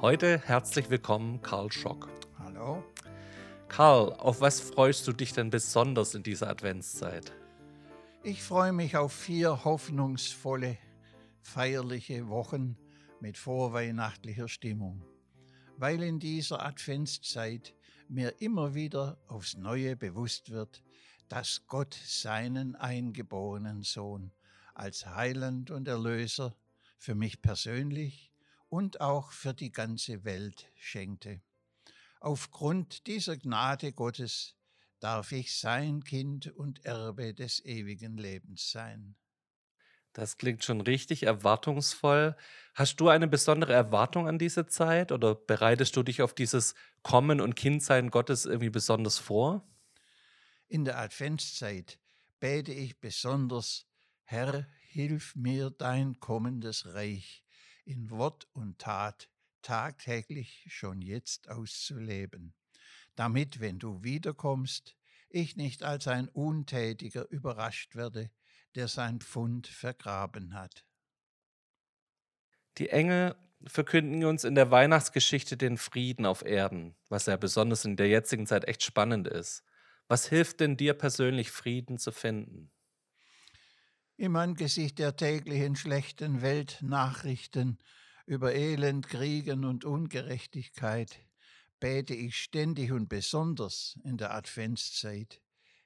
Heute herzlich willkommen, Karl Schock. Hallo. Karl, auf was freust du dich denn besonders in dieser Adventszeit? Ich freue mich auf vier hoffnungsvolle, feierliche Wochen mit vorweihnachtlicher Stimmung, weil in dieser Adventszeit mir immer wieder aufs Neue bewusst wird, dass Gott seinen eingeborenen Sohn als Heiland und Erlöser für mich persönlich und auch für die ganze Welt schenkte. Aufgrund dieser Gnade Gottes darf ich sein Kind und Erbe des ewigen Lebens sein. Das klingt schon richtig erwartungsvoll. Hast du eine besondere Erwartung an diese Zeit oder bereitest du dich auf dieses Kommen und Kindsein Gottes irgendwie besonders vor? In der Adventszeit bete ich besonders, Herr, hilf mir dein kommendes Reich in Wort und Tat tagtäglich schon jetzt auszuleben, damit, wenn du wiederkommst, ich nicht als ein Untätiger überrascht werde, der sein Pfund vergraben hat. Die Engel verkünden uns in der Weihnachtsgeschichte den Frieden auf Erden, was ja besonders in der jetzigen Zeit echt spannend ist. Was hilft denn dir persönlich, Frieden zu finden? Im Angesicht der täglichen schlechten Weltnachrichten über Elend, Kriegen und Ungerechtigkeit bete ich ständig und besonders in der Adventszeit,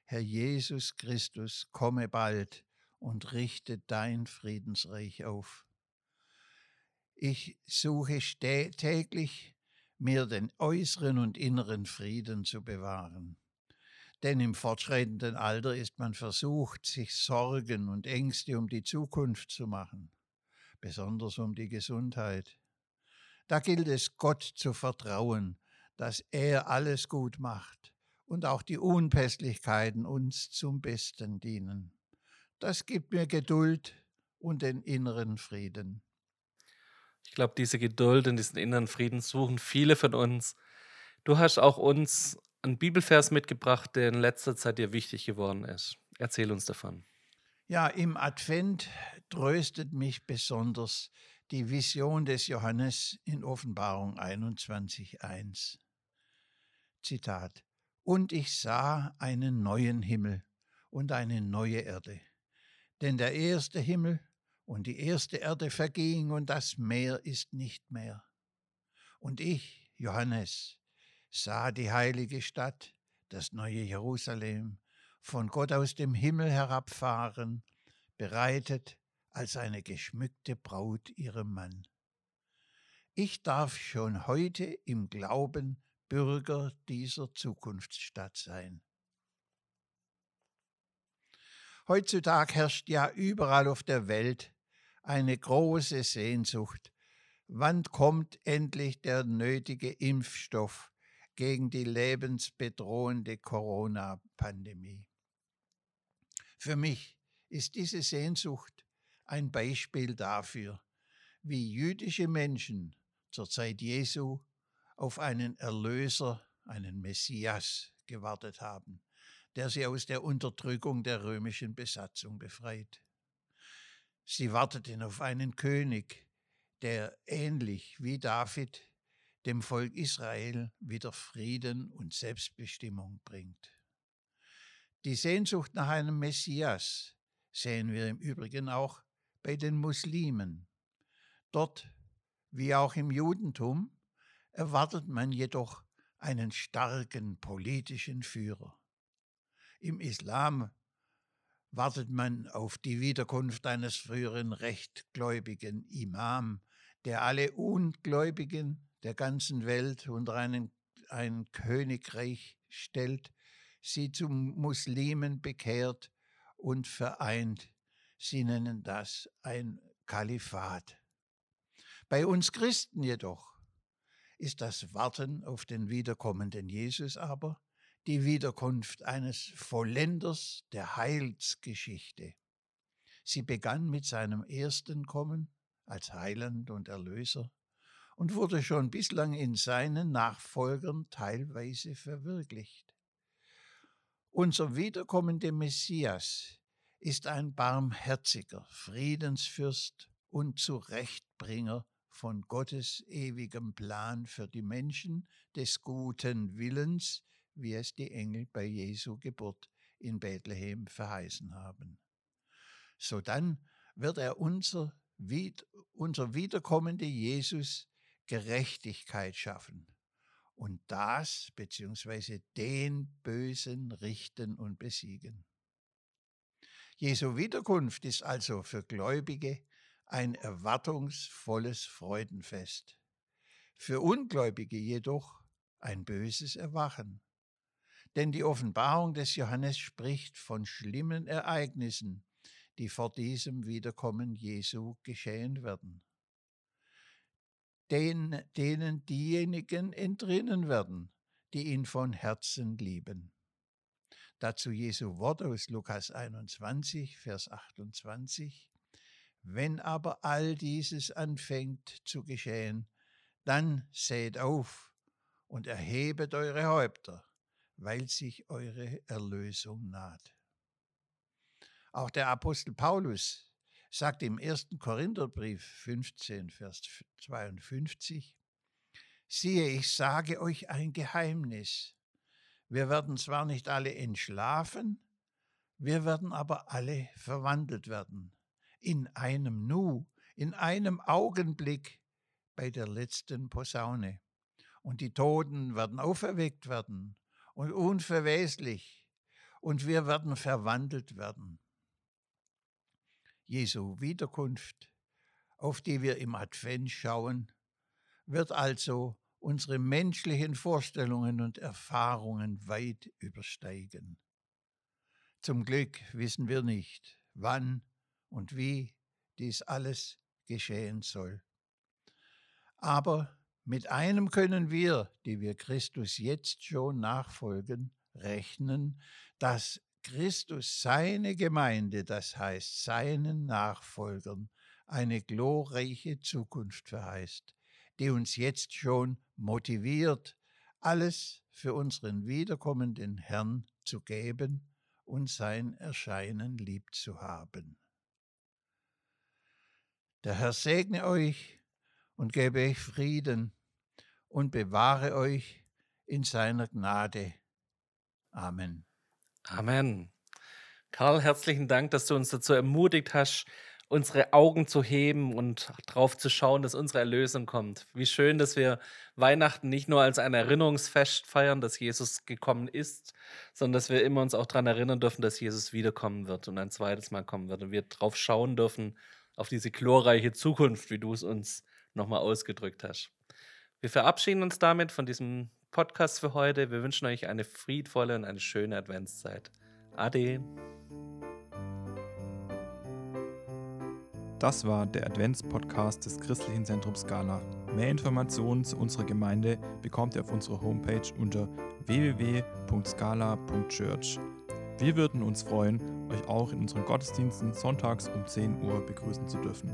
Herr Jesus Christus, komme bald und richte dein Friedensreich auf. Ich suche täglich, mir den äußeren und inneren Frieden zu bewahren. Denn im fortschreitenden Alter ist man versucht, sich Sorgen und Ängste um die Zukunft zu machen, besonders um die Gesundheit. Da gilt es Gott zu vertrauen, dass er alles gut macht und auch die Unpässlichkeiten uns zum Besten dienen. Das gibt mir Geduld und den inneren Frieden. Ich glaube, diese Geduld und diesen inneren Frieden suchen viele von uns. Du hast auch uns einen Bibelvers mitgebracht, der in letzter Zeit dir wichtig geworden ist. Erzähl uns davon. Ja, im Advent tröstet mich besonders die Vision des Johannes in Offenbarung 21.1. Zitat. Und ich sah einen neuen Himmel und eine neue Erde. Denn der erste Himmel und die erste Erde verging und das Meer ist nicht mehr. Und ich, Johannes, sah die heilige Stadt, das neue Jerusalem, von Gott aus dem Himmel herabfahren, bereitet als eine geschmückte Braut ihrem Mann. Ich darf schon heute im Glauben Bürger dieser Zukunftsstadt sein. Heutzutage herrscht ja überall auf der Welt eine große Sehnsucht. Wann kommt endlich der nötige Impfstoff, gegen die lebensbedrohende Corona-Pandemie. Für mich ist diese Sehnsucht ein Beispiel dafür, wie jüdische Menschen zur Zeit Jesu auf einen Erlöser, einen Messias gewartet haben, der sie aus der Unterdrückung der römischen Besatzung befreit. Sie warteten auf einen König, der ähnlich wie David dem Volk Israel wieder Frieden und Selbstbestimmung bringt. Die Sehnsucht nach einem Messias sehen wir im Übrigen auch bei den Muslimen. Dort, wie auch im Judentum, erwartet man jedoch einen starken politischen Führer. Im Islam wartet man auf die Wiederkunft eines früheren rechtgläubigen Imam, der alle Ungläubigen der ganzen Welt unter einen, ein Königreich stellt, sie zum Muslimen bekehrt und vereint. Sie nennen das ein Kalifat. Bei uns Christen jedoch ist das Warten auf den wiederkommenden Jesus aber die Wiederkunft eines Vollenders der Heilsgeschichte. Sie begann mit seinem ersten Kommen als Heiland und Erlöser und wurde schon bislang in seinen Nachfolgern teilweise verwirklicht. Unser wiederkommender Messias ist ein barmherziger Friedensfürst und Zurechtbringer von Gottes ewigem Plan für die Menschen des guten Willens, wie es die Engel bei Jesu Geburt in Bethlehem verheißen haben. Sodann wird er unser, unser wiederkommende Jesus Gerechtigkeit schaffen und das beziehungsweise den Bösen richten und besiegen. Jesu Wiederkunft ist also für Gläubige ein erwartungsvolles Freudenfest, für Ungläubige jedoch ein böses Erwachen. Denn die Offenbarung des Johannes spricht von schlimmen Ereignissen, die vor diesem Wiederkommen Jesu geschehen werden den, denen diejenigen entrinnen werden, die ihn von Herzen lieben. Dazu Jesu Wort aus Lukas 21, Vers 28. Wenn aber all dieses anfängt zu geschehen, dann seht auf und erhebet eure Häupter, weil sich eure Erlösung naht. Auch der Apostel Paulus sagt im ersten Korintherbrief 15, Vers 52, siehe, ich sage euch ein Geheimnis. Wir werden zwar nicht alle entschlafen, wir werden aber alle verwandelt werden. In einem Nu, in einem Augenblick bei der letzten Posaune. Und die Toten werden auferweckt werden und unverweslich. Und wir werden verwandelt werden. Jesu Wiederkunft, auf die wir im Advent schauen, wird also unsere menschlichen Vorstellungen und Erfahrungen weit übersteigen. Zum Glück wissen wir nicht, wann und wie dies alles geschehen soll. Aber mit einem können wir, die wir Christus jetzt schon nachfolgen, rechnen, dass Christus seine Gemeinde, das heißt seinen Nachfolgern, eine glorreiche Zukunft verheißt, die uns jetzt schon motiviert, alles für unseren wiederkommenden Herrn zu geben und sein Erscheinen lieb zu haben. Der Herr segne euch und gebe euch Frieden und bewahre euch in seiner Gnade. Amen. Amen. Karl, herzlichen Dank, dass du uns dazu ermutigt hast, unsere Augen zu heben und darauf zu schauen, dass unsere Erlösung kommt. Wie schön, dass wir Weihnachten nicht nur als ein Erinnerungsfest feiern, dass Jesus gekommen ist, sondern dass wir immer uns auch daran erinnern dürfen, dass Jesus wiederkommen wird und ein zweites Mal kommen wird und wir darauf schauen dürfen, auf diese glorreiche Zukunft, wie du es uns nochmal ausgedrückt hast. Wir verabschieden uns damit von diesem Podcast für heute. Wir wünschen euch eine friedvolle und eine schöne Adventszeit. Ade. Das war der Adventspodcast des Christlichen Zentrums Scala. Mehr Informationen zu unserer Gemeinde bekommt ihr auf unserer Homepage unter www.scala.church. Wir würden uns freuen, euch auch in unseren Gottesdiensten sonntags um 10 Uhr begrüßen zu dürfen.